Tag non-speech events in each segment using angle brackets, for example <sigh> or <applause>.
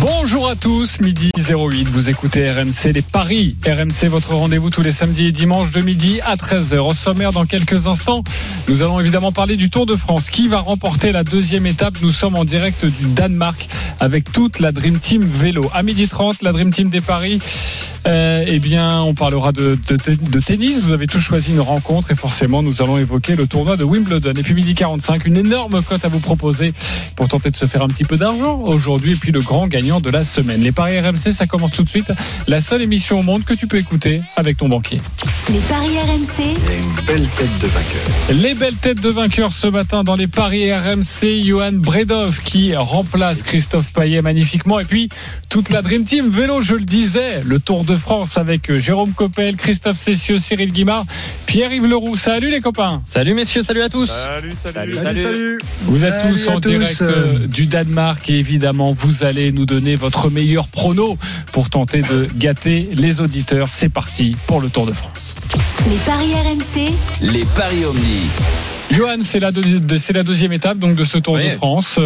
Bonjour à tous, midi 08, vous écoutez RMC, les Paris RMC, votre rendez-vous tous les samedis et dimanches de midi à 13h. Au sommaire, dans quelques instants, nous allons évidemment parler du Tour de France. Qui va remporter la deuxième étape? Nous sommes en direct du Danemark avec toute la Dream Team vélo. À midi 30, la Dream Team des Paris. Euh, eh bien, on parlera de, tennis. Vous avez tous choisi une rencontre et forcément, nous allons évoquer le tournoi de Wimbledon. Et puis midi 45, une énorme cote à vous proposer pour tenter de se faire un petit peu d'argent aujourd'hui. Et puis le grand gagnant de la semaine. Les paris RMC, ça commence tout de suite. La seule émission au monde que tu peux écouter avec ton banquier. Les paris RMC. une belle tête de vainqueur. Les belles têtes de vainqueurs ce matin dans les paris RMC. Johan Bredov qui remplace Christophe Payet magnifiquement. Et puis toute la Dream Team vélo, je le disais, le Tour de France avec Jérôme Coppel, Christophe Cessieux, Cyril Guimard, Pierre-Yves Leroux. Salut les copains. Salut messieurs, salut à tous. Salut, salut, salut. salut, Vous êtes tous en direct euh, du Danemark et évidemment vous allez nous donner votre meilleur prono pour tenter de gâter les auditeurs. C'est parti pour le Tour de France. Les paris RMC. Les paris Omni. Johan, c'est la, la, deuxième étape donc de ce Tour de France.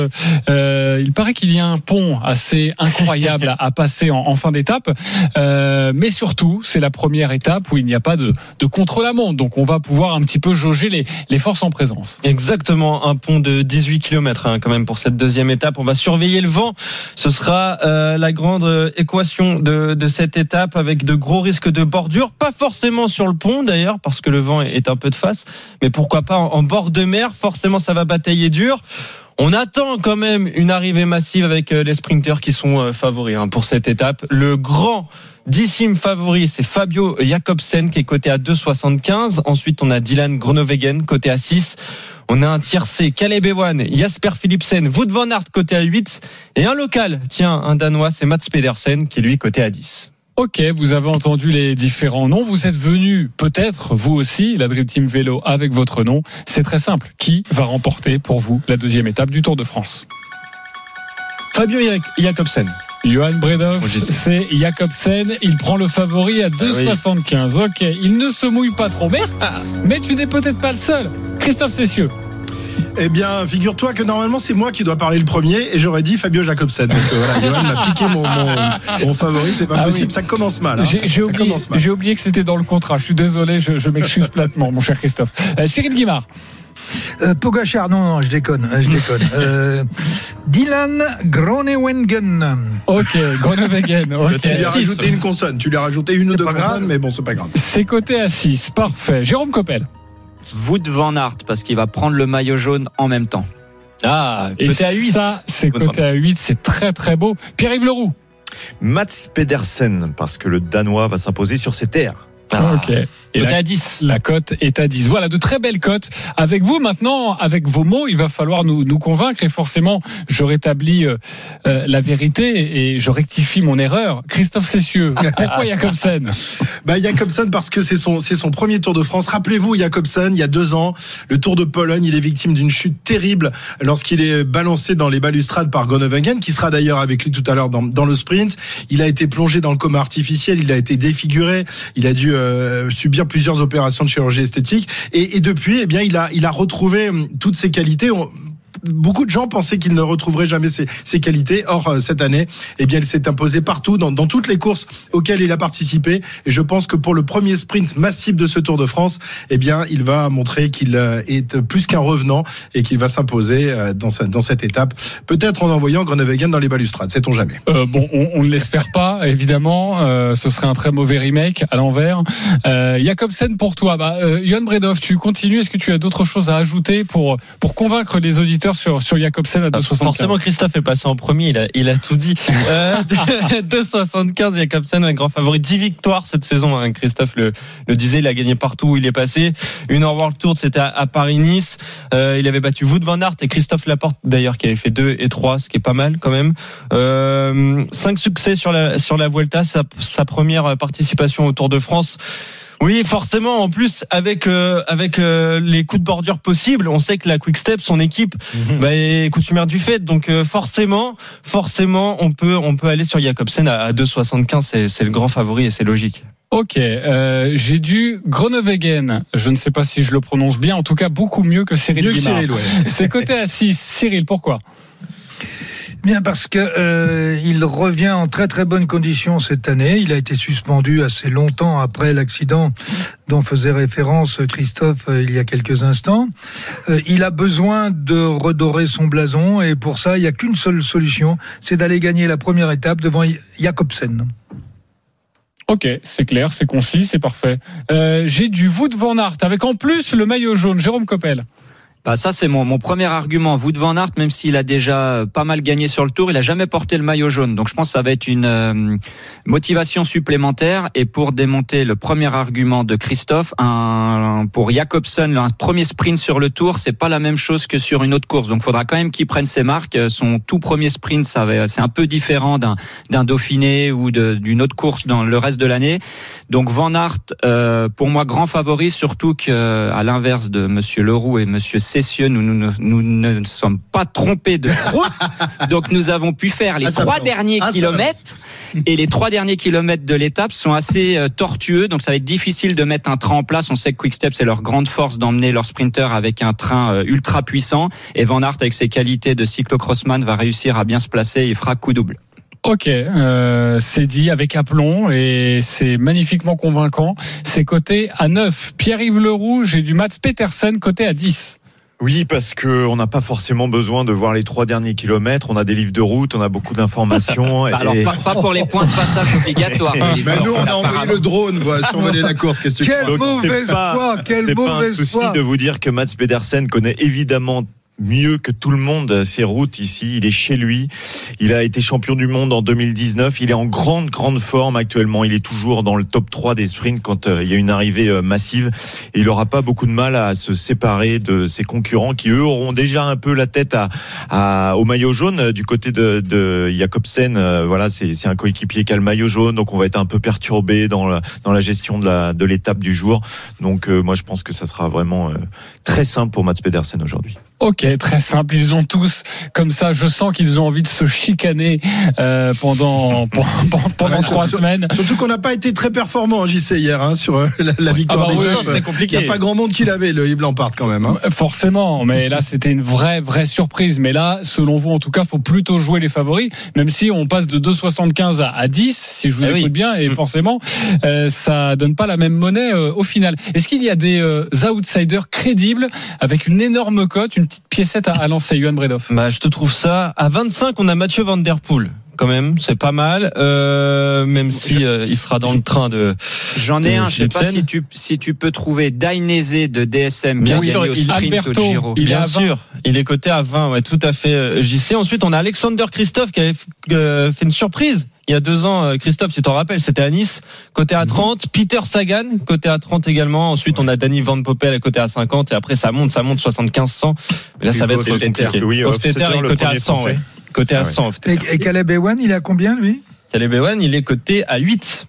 Euh, il paraît qu'il y a un pont assez incroyable à, passer en, fin d'étape, euh, mais surtout c'est la première étape où il n'y a pas de, de contre-la-montre, donc on va pouvoir un petit peu jauger les, les, forces en présence. Exactement, un pont de 18 km hein, quand même pour cette deuxième étape. On va surveiller le vent. Ce sera euh, la grande équation de, de, cette étape avec de gros risques de bordure, pas forcément sur le pont d'ailleurs parce que le vent est un peu de face, mais pourquoi pas en, en bord de mer, forcément ça va batailler dur. On attend quand même une arrivée massive avec euh, les sprinters qui sont euh, favoris hein, pour cette étape. Le grand dissime favori, c'est Fabio Jacobsen qui est coté à 2,75. Ensuite, on a Dylan Groenewegen coté à 6. On a un tiercé, Caleb Ewan, Jasper Philipsen, Wout van Aert côté à 8. Et un local, tiens, un Danois, c'est Mats Pedersen qui est lui coté à 10. Ok, vous avez entendu les différents noms. Vous êtes venu peut-être, vous aussi, la Dream Team Vélo avec votre nom. C'est très simple. Qui va remporter pour vous la deuxième étape du Tour de France? Fabio Jacobsen. Johan Bredov, c'est Jacobsen. Il prend le favori à 2,75. Ah ok, il ne se mouille pas trop. Mais, mais tu n'es peut-être pas le seul. Christophe Cessieux. Eh bien, figure-toi que normalement, c'est moi qui dois parler le premier et j'aurais dit Fabio Jacobsen. Donc euh, voilà, Johan m'a piqué mon, mon, favori, c'est pas ah possible. Ça commence mal. Hein. J'ai oublié, oublié, que c'était dans le contrat. Je suis désolé, je, je m'excuse <laughs> platement, mon cher Christophe. Euh, Cyril Guimard. Euh, Pogachar, non, non, je déconne, je déconne. <laughs> Euh, Dylan Groenewegen. Ok, Groenewegen. Okay. Tu lui as rajouté une consonne, tu lui as rajouté une ou deux consonnes, mais bon, c'est pas grave. C'est coté à 6, parfait. Jérôme Coppel. Wout van Aert parce qu'il va prendre le maillot jaune en même temps. Ah, côté à 8. Ça, c'est côté à 8, c'est très très beau. Pierre-Yves Leroux. Mats Pedersen parce que le Danois va s'imposer sur ses terres. Ah, ok. Et la, à 10. La cote est à 10. Voilà, de très belles cotes. Avec vous maintenant, avec vos mots, il va falloir nous, nous convaincre et forcément, je rétablis euh, euh la vérité et je rectifie mon erreur. Christophe Cessieux, <laughs> pourquoi Jacobsen bah, Jacobsen parce que c'est son, c'est son premier Tour de France. Rappelez-vous, Jacobsen, il y a deux ans, le Tour de Pologne, il est victime d'une chute terrible lorsqu'il est balancé dans les balustrades par Groenewegen, qui sera d'ailleurs avec lui tout à l'heure dans, dans le sprint. Il a été plongé dans le coma artificiel, il a été défiguré, il a dû euh, subir plusieurs opérations de chirurgie esthétique. Et, depuis, eh il a, retrouvé toutes ses qualités beaucoup de gens pensaient qu'il ne retrouverait jamais ses, qualités. Or, euh, cette année, eh bien, il s'est imposé partout, dans, toutes les courses auxquelles il a participé. Et je pense que pour le premier sprint massif de ce Tour de France, eh bien, il va montrer qu'il euh, est plus qu'un revenant et qu'il va s'imposer euh, dans, cette étape. Peut-être en envoyant Groenewegen dans les balustrades, sait-on jamais. Bon, on, ne l'espère pas, évidemment. Ce serait un très mauvais remake à l'envers. Euh, Jacobsen, pour toi, bah, Bredov, tu continues. Est-ce que tu as d'autres choses à ajouter pour convaincre les auditeurs sur, sur Jacobsen à 2,75. Forcément, Christophe est passé en premier, il a, il a tout dit. <laughs> Euh, <laughs> 2,75, Jacobsen, un grand favori. 10 victoires cette saison, hein, Christophe le, le disait, il a gagné partout où il est passé. Une World Tour, c'était à, Paris-Nice. Euh, il avait battu Wout van Aert et Christophe Laporte, d'ailleurs, qui avait fait 2 et 3, ce qui est pas mal quand même. Euh, 5 succès sur la, sur la Vuelta, sa, sa première participation au Tour de France. Oui, forcément. En plus, avec euh, avec euh, les coups de bordure possibles, on sait que la Quick Step, son équipe, bah, est coutumière du fait. Donc euh, forcément, forcément, on peut on peut aller sur Jacobsen à, à 2,75. C'est c'est le grand favori et c'est logique. Ok, euh, j'ai du Groenewegen. Je ne sais pas si je le prononce bien. En tout cas, beaucoup mieux que Cyril Mieux que Guimard. Cyril, ouais. <laughs> C'est coté à 6. Cyril, pourquoi? Bien parce que euh, revient en très très bonne condition cette année. Il a été suspendu assez longtemps après l'accident dont faisait référence Christophe euh, il y a quelques instants. Euh, il a besoin de redorer son blason et pour ça il n'y a qu'une seule solution, c'est d'aller gagner la première étape devant Jacobsen. Ok, c'est clair, c'est concis, c'est parfait. J'ai du Wout van Aert avec en plus le maillot jaune. Jérôme Coppel. Bah ça c'est mon, mon premier argument. Wout van Aert, même s'il a déjà euh, pas mal gagné sur le tour, il a jamais porté le maillot jaune. Donc je pense que ça va être une euh, motivation supplémentaire. Et pour démonter le premier argument de Christophe, un, pour Jacobsen, un premier sprint sur le tour, c'est pas la même chose que sur une autre course. Donc faudra quand même qu'il prenne ses marques. Son tout premier sprint, ça c'est un peu différent d'un d'un Dauphiné ou d'une autre course dans le reste de l'année. Donc Van Aert, euh, pour moi, grand favori, surtout que à l'inverse de Monsieur Leroux et Monsieur Cessieux, nous, nous, ne- nous ne sommes pas trompés de <laughs> route. Donc nous avons pu faire les Ah, trois balance. derniers Ah, kilomètres. Et les trois derniers kilomètres de l'étape sont assez euh, tortueux. Donc ça va être difficile de mettre un train en place. On sait que Quickstep, c'est leur grande force d'emmener leurs sprinters avec un train euh, ultra puissant. Et Van Aert, avec ses qualités de cyclocrossman, va réussir à bien se placer. Il fera coup double. Ok, euh, c'est dit avec aplomb et c'est magnifiquement convaincant. C'est coté à 9. Pierre-Yves Leroux, j'ai du Mats Petersen coté à 10. Oui, parce que on n'a pas forcément besoin de voir les trois derniers kilomètres. On a des livres de route, on a beaucoup d'informations. Bah, <laughs> alors et- pas, pas pour les points de passage obligatoires. Mais nous, on a envoyé le drone voilà, survoler la course. Qu'est-ce que tu Quel crois? Donc, c'est mauvaise pas- foi, quel c'est pas un souci de vous dire que Mats Pedersen connaît évidemment mieux que tout le monde ses routes ici. Il est chez lui. Il a été champion du monde en 2019. Il est en grande, grande forme actuellement. Il est toujours dans le top 3 des sprints quand euh, il y a une arrivée euh, massive. Et il aura pas beaucoup de mal à se séparer de ses concurrents qui, eux, auront déjà un peu la tête à, à- au maillot jaune euh, du côté de, de Jacobsen. voilà, c'est un coéquipier qui a le maillot jaune. Donc, on va être un peu perturbé dans la, dans la gestion de la, de l'étape du jour. Donc, moi, je pense que ça sera vraiment très simple pour Mats Pedersen aujourd'hui. Ok, très simple. Ils ont tous, comme ça, je sens qu'ils ont envie de se chicaner euh, pendant <laughs> pendant, pendant Ouais, trois surtout- semaines. Surtout qu'on n'a pas été très performant, JC, hier, hein, sur euh, la, la victoire Ah bah des oui, c'était Il compliqué. n'y a pas grand monde qui l'avait, le Yves Lampard, quand même. hein. Forcément, mais là c'était une vraie vraie surprise. Mais là, selon vous, en tout cas, faut plutôt jouer les favoris, même si on passe de 2,75 à, à 10, si je vous Ah écoute oui. bien, et forcément, euh, ça donne pas la même monnaie euh, au final. Est-ce qu'il y a des euh, outsiders crédibles avec une énorme cote, une petite piécette à, à lancer, Johan Bredov Bah, je te trouve ça. À 25, on a Mathieu Van Der Poel. Quand même, c'est pas mal. Euh, même si euh, il sera dans le train de. J'en ai de un, je sais pas si tu, si tu peux trouver Dainese de DSM qui a Bien sûr, gagné au il- sprint Alberto, au Giro. il est Bien à 20. sûr, il est coté à 20, ouais, tout à fait. euh, JC. Ensuite, on a Alexander Christophe qui avait euh, fait une surprise. Il y a deux ans, euh, Christophe, si tu t'en rappelles, c'était à Nice, côté à 30. Peter Sagan, côté à 30 également. Ensuite, on a Danny Van Poppel, côté à 50. Et après, ça monte, ça monte 75-100. Mais là, ça va être compliqué. Oui, le côté à premier 100, Français. ouais. Côté à Ah ouais. 100, Hofstetter. Et, et Caleb Ewan, il a combien lui? Caleb Ewan, il est coté à 8.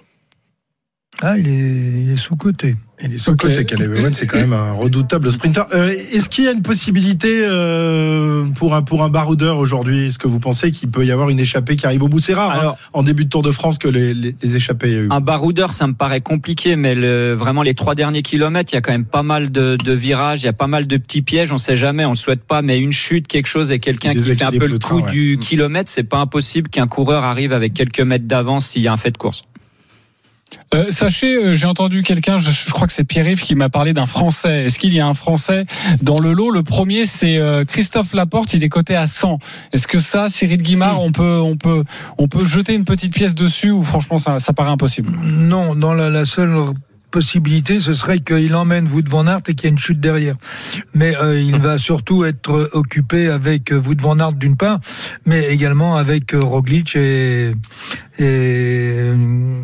Ah, il est, il est sous-côté. Il est sous-côté, Ok. Caleb Ewan, c'est quand même un redoutable sprinter. Euh, Est-ce qu'il y a une possibilité euh, pour un pour un baroudeur aujourd'hui Est-ce que vous pensez qu'il peut y avoir une échappée qui arrive au bout? C'est rare hein, Alors- en début de Tour de France que les, les, les échappées y a eu. Un baroudeur, ça me paraît compliqué, mais le, vraiment les trois derniers kilomètres, il y a quand même pas mal de, de virages, il y a pas mal de petits pièges. On sait jamais, on le souhaite pas, mais une chute, quelque chose et quelqu'un Qui fait un peu le le train, coup ouais. du kilomètre, c'est pas impossible qu'un coureur arrive avec quelques mètres d'avance s'il y a un fait de course. Euh, sachez, euh, j'ai entendu quelqu'un, je, crois que c'est Pierre-Yves qui m'a parlé d'un Français. Est-ce qu'il y a un Français dans le lot? Le premier, c'est euh, Christophe Laporte. Il est coté à 100. Est-ce que ça, Cyril Guimard, on peut, on peut, on peut jeter une petite pièce dessus ou franchement, ça, ça paraît impossible? Non, dans la seule possibilité, ce serait qu'il emmène Wout van Aert et qu'il y ait une chute derrière. Mais euh, il <laughs> va surtout être occupé avec euh, Wout van Aert d'une part, mais également avec euh, Roglic et, et,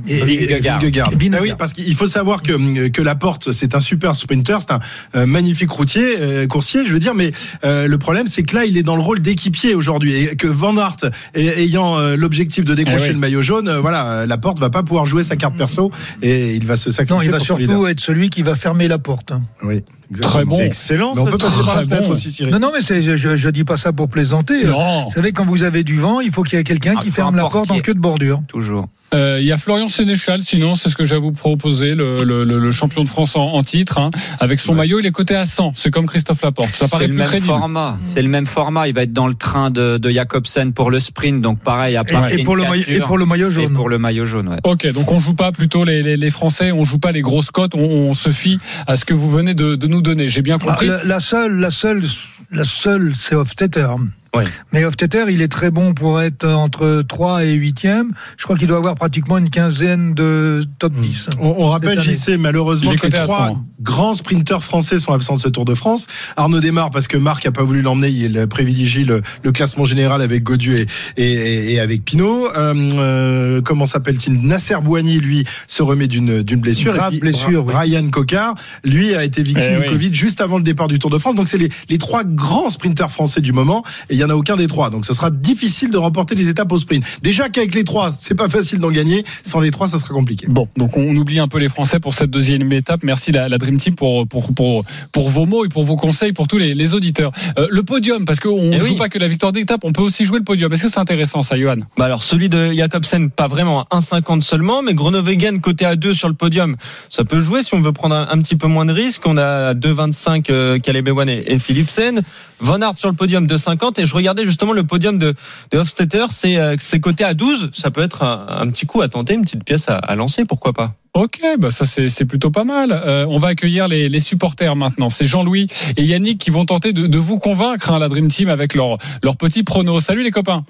Et, et- et Vingegaard. Vingegaard. Vingegaard. Ah oui, parce qu'il faut savoir que que Laporte, c'est un super sprinter, c'est un euh, magnifique routier, euh, coursier, je veux dire. Mais euh, le problème, c'est que là, il est dans le rôle d'équipier aujourd'hui, et que Van Aert, ay- ayant euh, l'objectif de décrocher Eh oui. le maillot jaune, euh, voilà, euh, Laporte va pas pouvoir jouer sa carte perso et il va se sacrifier. non, il va surtout être celui qui va fermer la porte. hein. Oui, Très bon. C'est excellent. Mais on ça, peut passer par la Très fenêtre bon. aussi, Cyril. Non, non, mais c'est, je, je, dis pas ça pour plaisanter. Non. Vous savez, quand vous avez du vent, il faut qu'il y ait quelqu'un Ah, qui ferme la porte en queue de bordure. Toujours. Euh, Il y a Florian Sénéchal, sinon c'est ce que j'ai à vous proposer, le, le, le- champion de France en, en titre, hein. avec son maillot, il est coté à 100. C'est comme Christophe Laporte. Ça C'est paraît le plus même crédible. format. C'est le même format. Il va être dans le train de, de Jacobsen pour le sprint. Donc pareil, à part Et, et pour le maillot, et pour le maillot et jaune. pour le maillot jaune. Ouais. Ok, donc on joue pas plutôt les, les, les Français, on joue pas les grosses cotes, on, on se fie à ce que vous venez de, de nous donner. J'ai bien Ah, compris. la, la seule, la seule, la seule, c'est Hofstetter. Oui. Mais Hofstetter, il est très bon pour être entre 3 et 8e. Je crois qu'il doit avoir pratiquement une quinzaine de top 10. On, on rappelle, JC, malheureusement, que les trois 100. grands sprinteurs français sont absents de ce Tour de France. Arnaud démarre parce que Marc a pas voulu l'emmener. Il privilégie le, le classement général avec Godieu et, et, et avec Pinot. Euh, euh, comment s'appelle-t-il? Nasser Bouani, lui, se remet d'une blessure. Grave et puis, blessure, oui. Ryan Cocard, lui, a été victime Eh du oui. Covid juste avant le départ du Tour de France. Donc, c'est les, les trois grands sprinteurs français du moment. Et il y en a aucun des trois. Donc, ce sera difficile de remporter les étapes au sprint. Déjà qu'avec les trois, c'est pas facile d'en gagner. Sans les trois, ça sera compliqué. Bon, donc on oublie un peu les Français pour cette deuxième étape. Merci la, la Dream Team pour, pour, pour, pour vos mots et pour vos conseils pour tous les, les auditeurs. Euh, le podium, parce qu'on ne Eh joue oui. pas que la victoire d'étape, on peut aussi jouer le podium. Est-ce que c'est intéressant ça, Johan? Bah alors celui de Jacobsen pas vraiment à 1,50 seulement, mais Groenewegen côté à 2 sur le podium, ça peut jouer si on veut prendre un, un petit peu moins de risques. On a 2,25 euh, Caleb Ewan et, et Philipsen, Van Aert sur le podium 2,50 et je regardais justement le podium de, de Hofstetter, c'est euh, c'est coté à 12, ça peut être un, petit coup à tenter, une petite pièce à, lancer, pourquoi pas. Ok, bah ça c'est plutôt pas mal. Euh, on va accueillir les, supporters maintenant. C'est Jean-Louis et Yannick qui vont tenter de, de vous convaincre, hein, la Dream Team, avec leur, leur petit prono. Salut les copains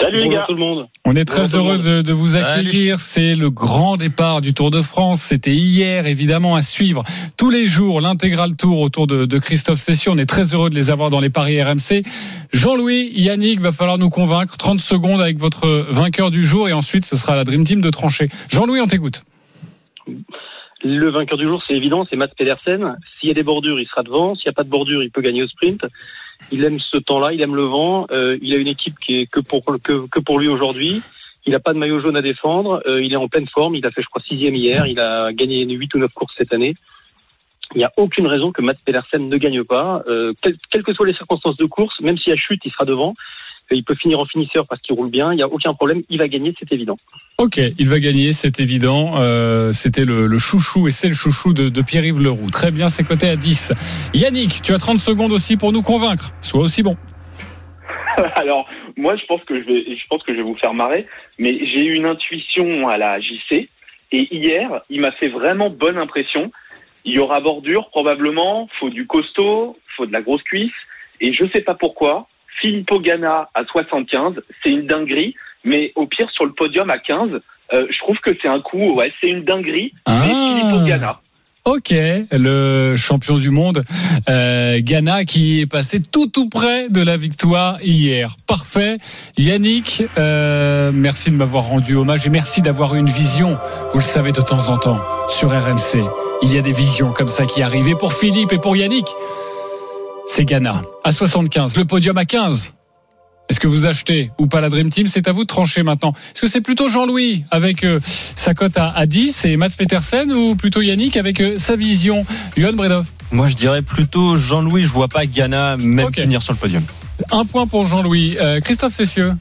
Salut les gars. tout le monde. On est très Bonjour heureux de, de vous accueillir. C'est le grand départ du Tour de France. C'était hier, évidemment, à suivre tous les jours l'intégral tour autour de, de Christophe Cession. On est très heureux de les avoir dans les paris RMC. Jean-Louis, Yannick, va falloir nous convaincre. 30 secondes avec votre vainqueur du jour et ensuite ce sera à la Dream Team de trancher. Jean-Louis, on t'écoute. Le vainqueur du jour, c'est évident, c'est Mats Pedersen. S'il y a des bordures, il sera devant. S'il n'y a pas de bordure, il peut gagner au sprint. Il aime ce temps-là, il aime le vent. Euh, il a une équipe qui est que pour que, pour lui aujourd'hui. Il n'a pas de maillot jaune à défendre. Euh, il est en pleine forme. Il a fait, je crois, sixième hier. Il a gagné huit ou neuf courses cette année. Il n'y a aucune raison que Mats Pedersen ne gagne pas. Euh, quel- quelles que soient les circonstances de course, même s'il y a chute, il sera devant. Il peut finir en finisseur parce qu'il roule bien. Il n'y a aucun problème. Il va gagner, c'est évident. Ok, il va gagner, c'est évident. Euh, C'était le, le chouchou et c'est le chouchou de, de Pierre-Yves Leroux. Très bien, c'est coté à 10. Yannick, tu as 30 secondes aussi pour nous convaincre. Sois aussi bon. <laughs> Alors, moi, je pense que je vais, je pense que je vais vous faire marrer, mais j'ai eu une intuition à la JC, et hier, il m'a fait vraiment bonne impression. Il y aura bordure, probablement, faut du costaud, faut de la grosse cuisse, et je sais pas pourquoi, Filippo Ganna à 75, c'est une dinguerie, mais au pire, sur le podium à 15, euh, je trouve que c'est un coup, ouais, c'est une dinguerie, mais Ah. Filippo Ganna. Ok, le champion du monde, euh, Ghana, qui est passé tout tout près de la victoire hier. Parfait. Yannick, euh, merci de m'avoir rendu hommage et merci d'avoir eu une vision. Vous le savez de temps en temps sur RMC. Il y a des visions comme ça qui arrivent. Et pour Philippe et pour Yannick, c'est Ghana à 75, le podium à 15. Est-ce que vous achetez ou pas la Dream Team? C'est à vous de trancher maintenant. Est-ce que c'est plutôt Jean-Louis avec euh, sa cote à, à 10 et Mats Petersen ou plutôt Yannick avec euh, sa vision? Johan Bredov Moi je dirais plutôt Jean-Louis, je vois pas Ghana même finir sur le podium. Un point pour Jean-Louis. Euh, Christophe Cessieux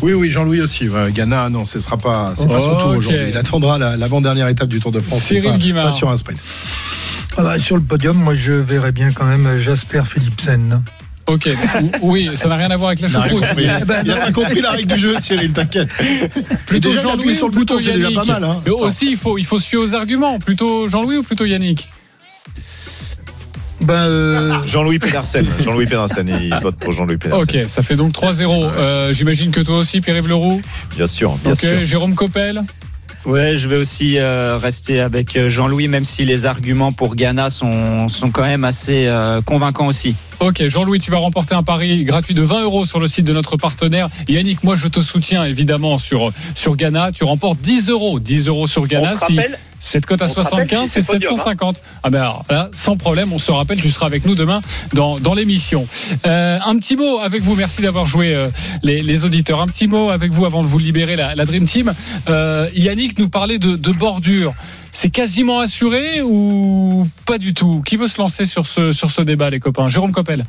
Oui, oui, Jean-Louis aussi. Ghana, non, ce sera pas, c'est pas son tour aujourd'hui. Il attendra la- l'avant-dernière étape du Tour de France. Cyril pas, pas sur un sprint. Ah bah, sur le podium, moi, je verrais bien quand même Jasper Philipsen. Ok, oui, ça n'a rien à voir avec la choucroute. mais- <laughs> ben, Il a pas compris la règle du jeu, Cyril, t'inquiète. Plutôt Jean-Louis sur le bouton, c'est déjà pas mal, hein. Mais aussi, il faut, il faut se fier aux arguments. Plutôt Jean-Louis ou plutôt Yannick Ben, euh, <laughs> Jean-Louis Pedersen. Jean-Louis Pedersen, il vote pour Jean-Louis Pedersen. Ok, ça fait donc 3-0. Euh, J'imagine que toi aussi, Pierre-Yves Leroux. Bien sûr, bien Ok, sûr. Jérôme Coppel. Ouais, je vais aussi euh, rester avec euh, Jean-Louis, même si les arguments pour Ghana sont, sont quand même assez euh, convaincants aussi. Ok, Jean-Louis, tu vas remporter un pari gratuit de 20 euros sur le site de notre partenaire. Yannick, moi, je te soutiens évidemment sur, sur Ghana. Tu remportes 10 euros. 10 euros sur Ghana. On rappelle cette cote à on se rappelle 75, si c'est c'est pas dur, hein. 750. Ah ben alors, là, sans problème, on se rappelle, tu seras avec nous demain dans, dans l'émission. Euh, un petit mot avec vous. Merci d'avoir joué euh, les, les auditeurs. Un petit mot avec vous avant de vous libérer la, la Dream Team. Euh, Yannick nous parlait de, de bordure. C'est quasiment assuré ou pas du tout? Qui veut se lancer sur ce, sur ce débat, les copains? Jérôme Coppel.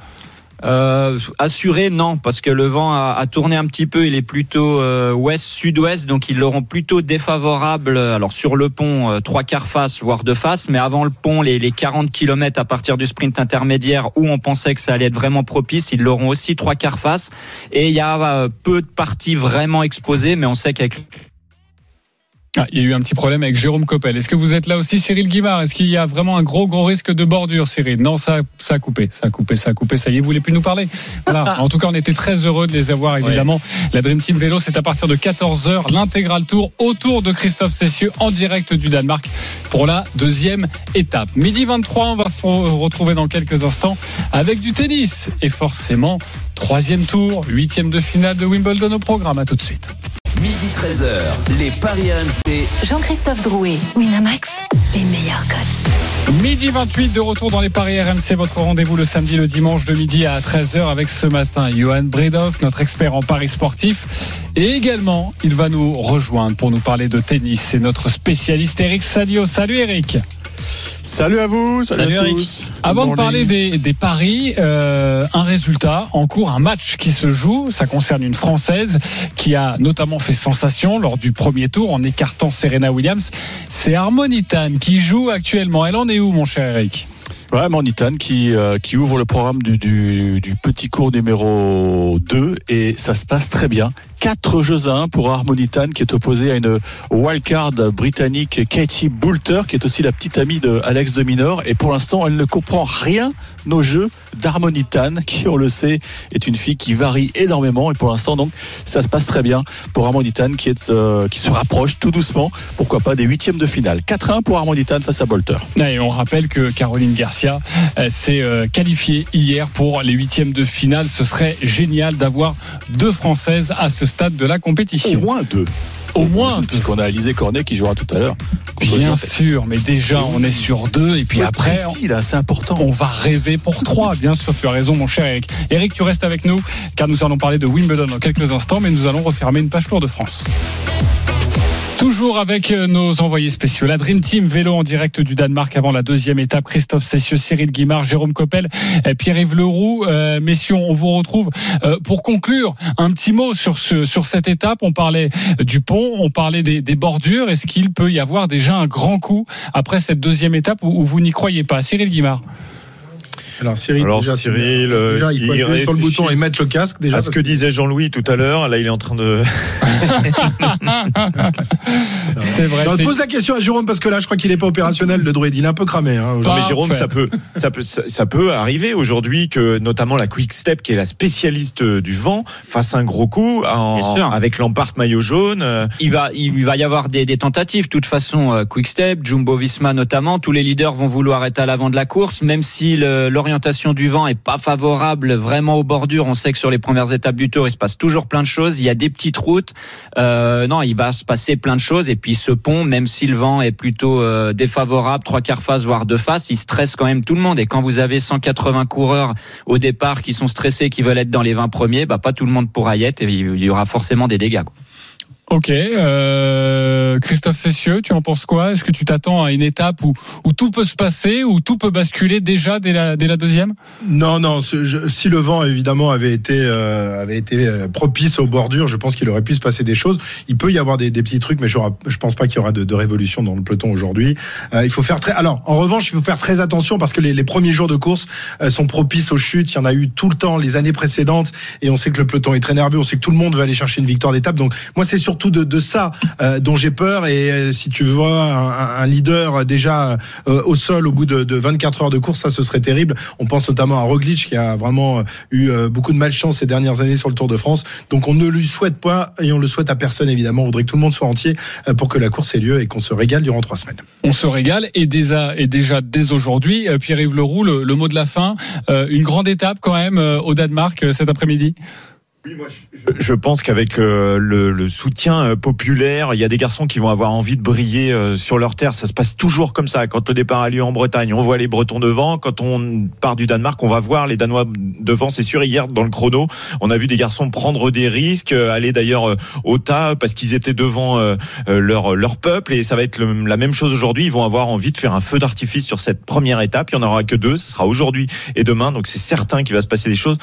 Euh, assuré, non, parce que le vent a, a tourné un petit peu. Il est plutôt euh, ouest-sud-ouest, donc ils l'auront plutôt défavorable. Alors sur le pont, euh, trois quarts face, voire deux faces, mais avant le pont, les, les 40 km à partir du sprint intermédiaire où on pensait que ça allait être vraiment propice, ils l'auront aussi trois quarts face. Et il y a euh, peu de parties vraiment exposées, mais on sait qu'avec Ah, il y a eu un petit problème avec Jérôme Coppel. Est-ce que vous êtes là aussi, Cyril Guimard? Est-ce qu'il y a vraiment un gros, gros risque de bordure, Cyril? Non, ça, ça a coupé, ça a coupé, ça a coupé. Ça y est, vous voulez plus nous parler? Voilà. <laughs> En tout cas, on était très heureux de les avoir, évidemment. La Dream Team Vélo, c'est à partir de 14h, l'intégral tour autour de Christophe Cessieux en direct du Danemark pour la deuxième étape. Midi 23, on va se re- retrouver dans quelques instants avec du tennis. Et forcément, troisième tour, huitième de finale de Wimbledon au programme. À tout de suite. Midi 13h, les Paris RMC. Jean-Christophe Drouet, Winamax, les meilleurs codes. Midi 28 de retour dans les paris RMC, votre rendez-vous le samedi, le dimanche de midi à 13h avec ce matin Johan Bredoff, notre expert en paris sportif. Et également, il va nous rejoindre pour nous parler de tennis. C'est notre spécialiste Eric Salio. Salut Eric. Salut à vous, salut, Salut, à Eric. tous. Avant de parler des, des paris, euh, un résultat en cours, un match qui se joue. Ça concerne une Française qui a notamment fait sensation lors du premier tour en écartant Serena Williams. C'est Harmonitan qui joue actuellement. Elle en est où, mon cher Eric? Ouais, Manitan qui, euh, qui ouvre le programme du, du, du petit cours numéro 2 et ça se passe très bien. 4 jeux à 1 pour Harmonitan qui est opposé à une wildcard britannique Katie Boulter qui est aussi la petite amie de Alex de Minor et pour l'instant elle ne comprend rien nos jeux d'Harmonitan <laughs> qui on le sait est une fille qui varie énormément et pour l'instant donc ça se passe très bien pour Harmonitan qui est euh, qui se rapproche tout doucement pourquoi pas des huitièmes de finale 4-1 pour Harmonitan face à Boulter Et on rappelle que Caroline Garcia euh, s'est euh, qualifiée hier pour les huitièmes de finale. Ce serait génial d'avoir deux Françaises à ce stade de la compétition. Au moins deux. Au moins. Puisqu'on a Alizé Cornet qui jouera tout à l'heure. Bien sûr, mais déjà on est sur deux et puis après précis, là, c'est important. on va rêver pour trois. Bien sûr, tu as raison, mon cher Eric. Eric, tu restes avec nous car nous allons parler de Wimbledon dans quelques instants, mais nous allons refermer une page Tour de France. Toujours avec euh, nos envoyés spéciaux. La Dream Team vélo en direct du Danemark avant la deuxième étape. Christophe Cessieux, Cyril Guimard, Jérôme Coppel, euh, Pierre-Yves Leroux. Euh, messieurs, on vous retrouve pour conclure un petit mot sur, ce, sur cette étape. On parlait du pont, on parlait des, des bordures. Est-ce qu'il peut y avoir déjà un grand coup après cette deuxième étape où, où vous n'y croyez pas? Cyril Guimard Alors Cyril, Alors, déjà, Cyril, euh, déjà, il faut il appuyer sur le bouton et mettre le casque déjà. à ce que disait Jean-Louis tout à l'heure, là il est en train de. <laughs> C'est vrai. Non, c'est- pose la question à Jérôme parce que là, je crois qu'il est pas opérationnel, le druide. Il est un peu cramé. Hein. Non, mais Jérôme, ça peut, ça peut, ça, peut arriver aujourd'hui que notamment la Quick Step, qui est la spécialiste euh, du vent, fasse un gros coup en- avec l'emparte maillot jaune. euh, Il va, il va y avoir des, des tentatives. De toute façon, euh, Quick-Step, Jumbo-Visma notamment, tous les leaders vont vouloir être à l'avant de la course, même si le- l'orientation du vent est pas favorable vraiment aux bordures. On sait que sur les premières étapes du Tour, il se passe toujours plein de choses. Il y a des petites routes. Euh, non, il va se passer plein de choses. Et puis ce pont, même si le vent est plutôt euh, défavorable, trois quarts face voire deux faces, il stresse quand même tout le monde. Et quand vous avez 180 coureurs au départ qui sont stressés, qui veulent être dans les 20 premiers, bah pas tout le monde pourra y être. Et il y aura forcément des dégâts. quoi. Ok, euh, Christophe Cessieux, tu en penses quoi? Est-ce que tu t'attends à une étape où, où tout peut se passer, où tout peut basculer déjà dès la, dès la deuxième? Non, non. si le vent évidemment avait été euh, avait été euh, propice aux bordures, je pense qu'il aurait pu se passer des choses. Il peut y avoir des, petits trucs, mais je, je pense pas qu'il y aura de, de révolution dans le peloton aujourd'hui. Euh, il faut faire très. Alors, en revanche, il faut faire très attention parce que les, les premiers jours de course sont propices aux chutes. Il y en a eu tout le temps les années précédentes, et on sait que le peloton est très nerveux. On sait que tout le monde veut aller chercher une victoire d'étape. Donc, moi, c'est surtout surtout de, ça euh, dont j'ai peur. Et euh, si tu vois un, leader déjà euh, au sol au bout de, de 24 heures de course, ça ce serait terrible. On pense notamment à Roglic qui a vraiment eu beaucoup de malchance ces dernières années sur le Tour de France. Donc on ne lui souhaite pas et on le souhaite à personne évidemment. On voudrait que tout le monde soit entier pour que la course ait lieu et qu'on se régale durant trois semaines. On se régale et déjà, dès aujourd'hui, Pierre-Yves Leroux, le, le mot de la fin, une grande étape quand même au Danemark cet après-midi? Je pense qu'avec euh, le, le soutien euh, populaire, il y a des garçons qui vont avoir envie de briller euh, sur leur terre. Ça se passe toujours comme ça. Quand le départ a lieu en Bretagne, on voit les Bretons devant. Quand on part du Danemark, on va voir les Danois devant. C'est sûr. Hier, dans le chrono, on a vu des garçons prendre des risques, euh, aller d'ailleurs au tas parce qu'ils étaient devant leur leur peuple. Et ça va être le- la même chose aujourd'hui. Ils vont avoir envie de faire un feu d'artifice sur cette première étape. Il y en aura que deux. Ce sera aujourd'hui et demain. Donc c'est certain qu'il va se passer des choses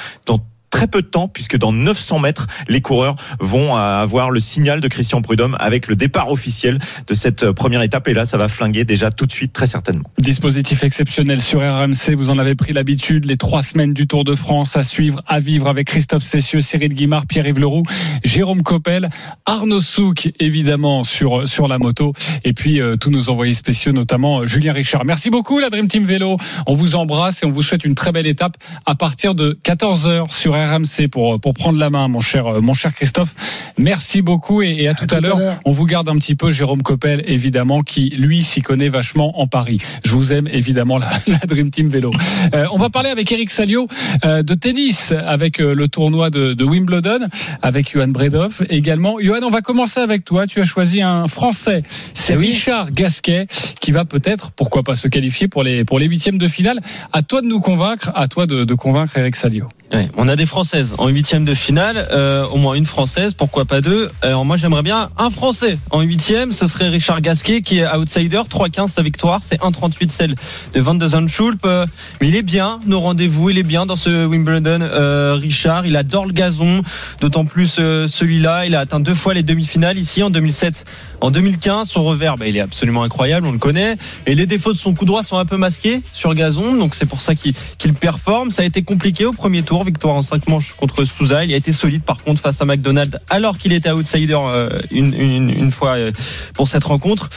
très peu de temps puisque dans 900 mètres, les coureurs vont euh, avoir le signal de Christian Prudhomme avec le départ officiel de cette euh, première étape. Et là ça va flinguer déjà tout de suite très certainement. Dispositif exceptionnel sur RMC, vous en avez pris l'habitude, les trois semaines du Tour de France à suivre, à vivre avec Christophe Cessieux, Cyril Guimard, Pierre-Yves Leroux, Jérôme Coppel, Arnaud Souk évidemment sur, sur la moto. Et puis euh, tous nos envoyés spéciaux notamment euh, Julien Richard. Merci beaucoup la Dream Team Vélo, on vous embrasse et on vous souhaite une très belle étape à partir de 14h sur RMC pour, pour prendre la main mon cher, euh, mon cher Christophe. Merci beaucoup et, et à, tout, à l'heure. On vous garde un petit peu Jérôme Coppel évidemment qui lui s'y connaît vachement en Paris. Je vous aime évidemment la, <laughs> la Dream Team Vélo. Euh, on va parler avec Eric Salio euh, de tennis avec euh, le tournoi de, de Wimbledon avec Johan Bredov également. Johan, on va commencer avec toi. Tu as choisi un Français, c'est Eh oui. Richard Gasquet qui va peut-être, pourquoi pas, se qualifier pour les pour les huitièmes de finale. À toi de nous convaincre, à toi de, de convaincre Eric Salio. Ouais, on a des Françaises en huitième de finale, euh, au moins une Française, pourquoi pas deux? Alors moi j'aimerais bien un Français en huitième, ce serait Richard Gasquet qui est outsider, 3-15 sa victoire, c'est 1-38 celle de Van de Zandschulp. Euh, mais il est bien, nos rendez-vous, il est bien dans ce Wimbledon. Euh, Richard, il adore le gazon, d'autant plus euh, celui-là, il a atteint deux fois les demi-finales ici en 2007, en 2015. Son revers, bah, il est absolument incroyable, on le connaît. Et les défauts de son coup droit sont un peu masqués sur gazon, donc c'est pour ça qu'il qu'il performe. Ça a été compliqué au premier tour, victoire en 5 manches contre Souza. Il a été solide par contre face à McDonald, alors qu'il était outsider euh, une, fois euh, pour cette rencontre.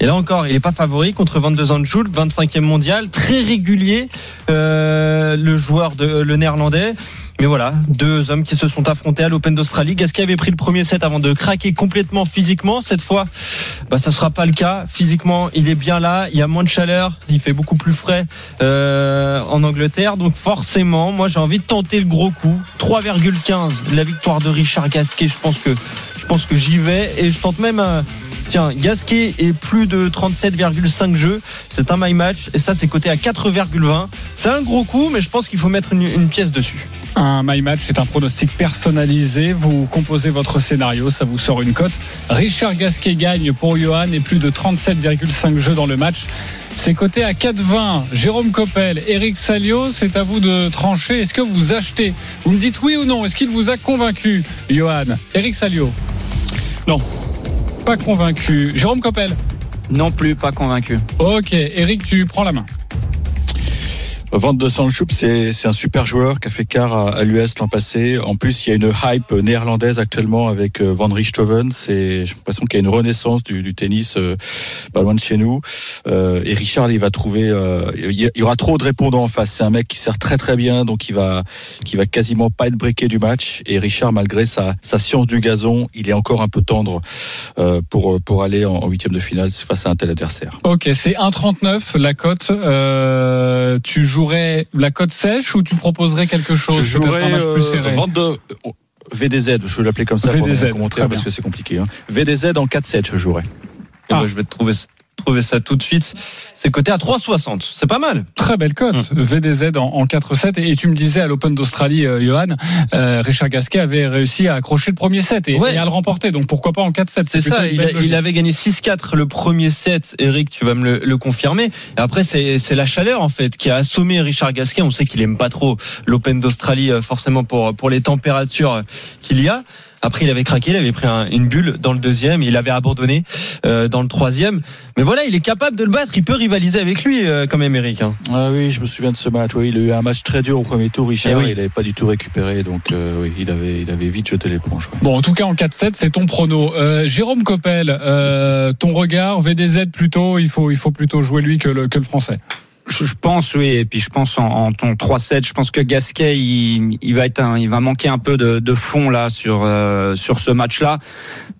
Et là encore, il n'est pas favori contre Van de Zandschulp, 25e mondial, très régulier, euh, le joueur de le néerlandais. Mais voilà, deux hommes qui se sont affrontés à l'Open d'Australie. Gasquet avait pris le premier set avant de craquer complètement physiquement. Cette fois, bah, ça sera pas le cas. Physiquement, il est bien là. Il y a moins de chaleur. Il fait beaucoup plus frais euh, en Angleterre. Donc forcément, moi j'ai envie de tenter le gros coup. 3,15 la victoire de Richard Gasquet. Je pense que je pense que j'y vais et je tente même. Tiens, Gasquet est plus de 37,5 jeux. C'est un my match et ça c'est coté à 4,20. C'est un gros coup, mais je pense qu'il faut mettre une, une pièce dessus. Un My Match, c'est un pronostic personnalisé. Vous composez votre scénario, ça vous sort une cote. Richard Gasquet gagne pour Johan et plus de 37,5 jeux dans le match. C'est coté à 4,20. Jérôme Coppel, Eric Salio, c'est à vous de trancher. Est-ce que vous achetez? Vous me dites oui ou non Est-ce qu'il vous a convaincu, Johan? Eric Salio Non. Pas convaincu. Jérôme Coppel Non plus, pas convaincu. Ok, Eric, tu prends la main. Van de Sandschulp, c'est un super joueur qui a fait quart à, à l'US l'an passé. En plus, il y a une hype néerlandaise actuellement avec euh, Van Richthoven. J'ai l'impression qu'il y a une renaissance du, du tennis euh, pas loin de chez nous. Euh, et Richard, il va trouver. euh, il y- aura trop de répondants en face. C'est un mec qui sert très très bien, donc il va qui va quasiment pas être breaké du match. Et Richard, malgré sa, sa science du gazon, il est encore un peu tendre euh, pour pour aller en huitième de finale face à un tel adversaire. Ok, c'est 1,39 la cote. Euh, tu jouerais la cote sèche ou tu proposerais quelque chose? Je jouerais un match plus euh, serré 22 VDZ, je vais l'appeler comme ça pour VDZ, le commentaire très parce que c'est compliqué. Hein. VDZ en 4-7, je jouerais. Et ben, je vais te trouver, trouver ça tout de suite. C'est coté à 3,60. C'est pas mal. Très belle cote, Hum. VDZ en, en 4-7. Et, et tu me disais à l'Open d'Australie, euh, Johan, euh, Richard Gasquet avait réussi à accrocher le premier set et, Ouais. et à le remporter. Donc pourquoi pas en 4-7 C'est ça, il, a- avait gagné 6-4 le premier set, Eric, tu vas me le, le confirmer. Et après, c'est c'est la chaleur, en fait, qui a assommé Richard Gasquet. On sait qu'il aime pas trop l'Open d'Australie, euh, forcément, pour, pour les températures qu'il y a. Après, il avait craqué, il avait pris un- une bulle dans le deuxième, il avait abandonné euh, dans le troisième. Mais voilà, il est capable de le battre, il peut rivaliser avec lui euh, quand même, Eric. hein. Ah oui, je me souviens de ce match. Oui, il a eu un match très dur au premier tour, Richard. Eh oui. Il n'avait pas du tout récupéré, donc euh, oui, il avait, il avait vite jeté l'éponge. ouais. Bon, en tout cas, en 4-7, c'est ton prono. Euh, Jérôme Coppel, euh, ton regard, VDZ plutôt, il faut, il faut plutôt jouer lui que le, que le français. Je pense, oui, et puis je pense en, en ton 3-7, je pense que Gasquet, il, il va être, un, il va manquer un peu de, de fond là sur euh, sur ce match-là.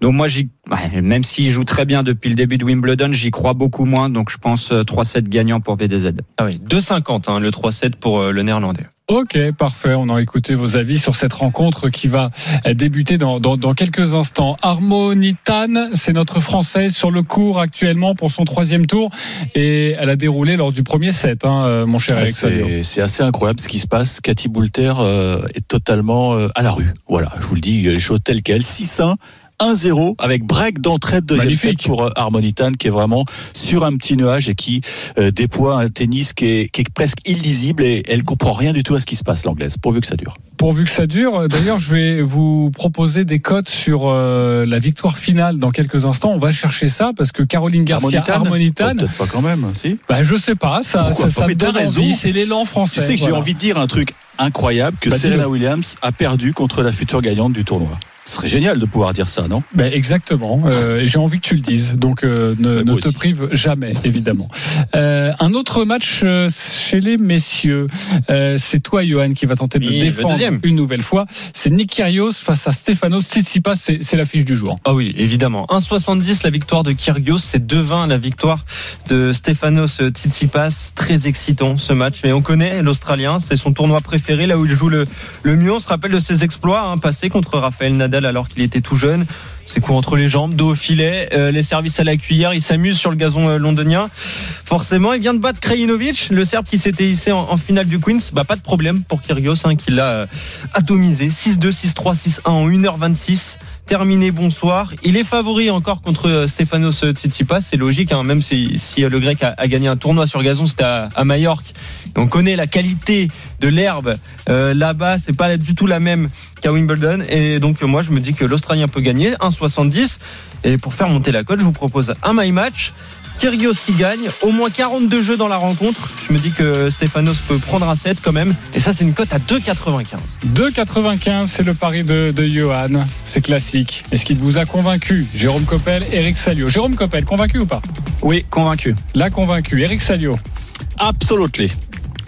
Donc moi, j'y, ouais, même s'il joue très bien depuis le début de Wimbledon, j'y crois beaucoup moins. Donc je pense euh, 3-7 gagnant pour VDZ. Ah oui, 2,50 hein, le 3-7 pour euh, le néerlandais. Ok, parfait. On a écouté vos avis sur cette rencontre qui va débuter dans, dans, dans quelques instants. Harmonitane, c'est notre française sur le cours actuellement pour son troisième tour et elle a déroulé lors du premier set, hein, euh, mon cher Ouais, Alex Salio. c'est c'est assez incroyable ce qui se passe. Cathy Boulter euh, est totalement euh, à la rue. Voilà, je vous le dis, les choses telles quelles. 6-1. 1-0 avec break d'entrée de deuxième set pour euh, Harmonitan qui est vraiment sur un petit nuage et qui euh, déploie un tennis qui est, qui est presque illisible et elle comprend rien du tout à ce qui se passe l'anglaise pourvu que ça dure. Pourvu que ça dure. D'ailleurs, je vais vous proposer des cotes sur euh, la victoire finale dans quelques instants. On va chercher ça parce que Caroline Garcia, Harmonitan Oh, Peut-être pas quand même, si. bah, je sais pas, ça, Pourquoi ça, ça Mais me donne envie. C'est l'élan français. Tu sais que j'ai envie de dire un truc incroyable que Bah, Serena. Williams a perdu contre la future gagnante du tournoi. Ce serait génial de pouvoir dire ça, non? Ben exactement. Euh, J'ai envie que tu le dises. Donc euh, ne, Ben, ne te prive jamais, évidemment. Euh, un autre match chez les messieurs. Euh, c'est toi, Johan, qui va tenter de Oui, le défendre une nouvelle fois. C'est Nick Kyrgios face à Stefanos Tsitsipas. C'est c'est l'affiche du jour. Ah oui, évidemment. 1,70 la victoire de Kyrgios, c'est 2,20 la victoire de Stefanos Tsitsipas. Très excitant ce match, mais on connaît l'Australien, c'est son tournoi préféré, là où il joue le, le mieux. On se rappelle de ses exploits hein, passés contre Rafael Nadal alors qu'il était tout jeune. C'est coups entre les jambes, dos au filet, euh, les services à la cuillère, il s'amuse sur le gazon euh, londonien. Forcément, il vient de battre Krajinovic, le Serbe qui s'était hissé en, finale du Queens. Bah, pas de problème pour Kyrgios, hein, qui l'a euh, atomisé. 6-2, 6-3, 6-1 en 1h26 terminé bonsoir. Il est favori encore contre euh, Stefanos Tsitsipas, c'est logique, hein, même si, si le grec a, a gagné un tournoi sur gazon, c'était à, à Majorque. On connaît la qualité de l'herbe euh, là-bas, c'est pas du tout la même qu'à Wimbledon. Et donc moi je me dis que l'Australien peut gagner 1,70. Et pour faire monter la cote, je vous propose un my match. Kyrgios qui gagne, au moins 42 jeux dans la rencontre. Je me dis que Stefanos peut prendre un set quand même. Et ça, c'est une cote à 2,95. 2,95, c'est le pari de, de Johan. C'est classique. Est-ce qu'il vous a convaincu? Jérôme Coppel, Eric Salio. Jérôme Coppel, convaincu ou pas? Oui, convaincu. Là, convaincu. Eric Salio. Absolutely.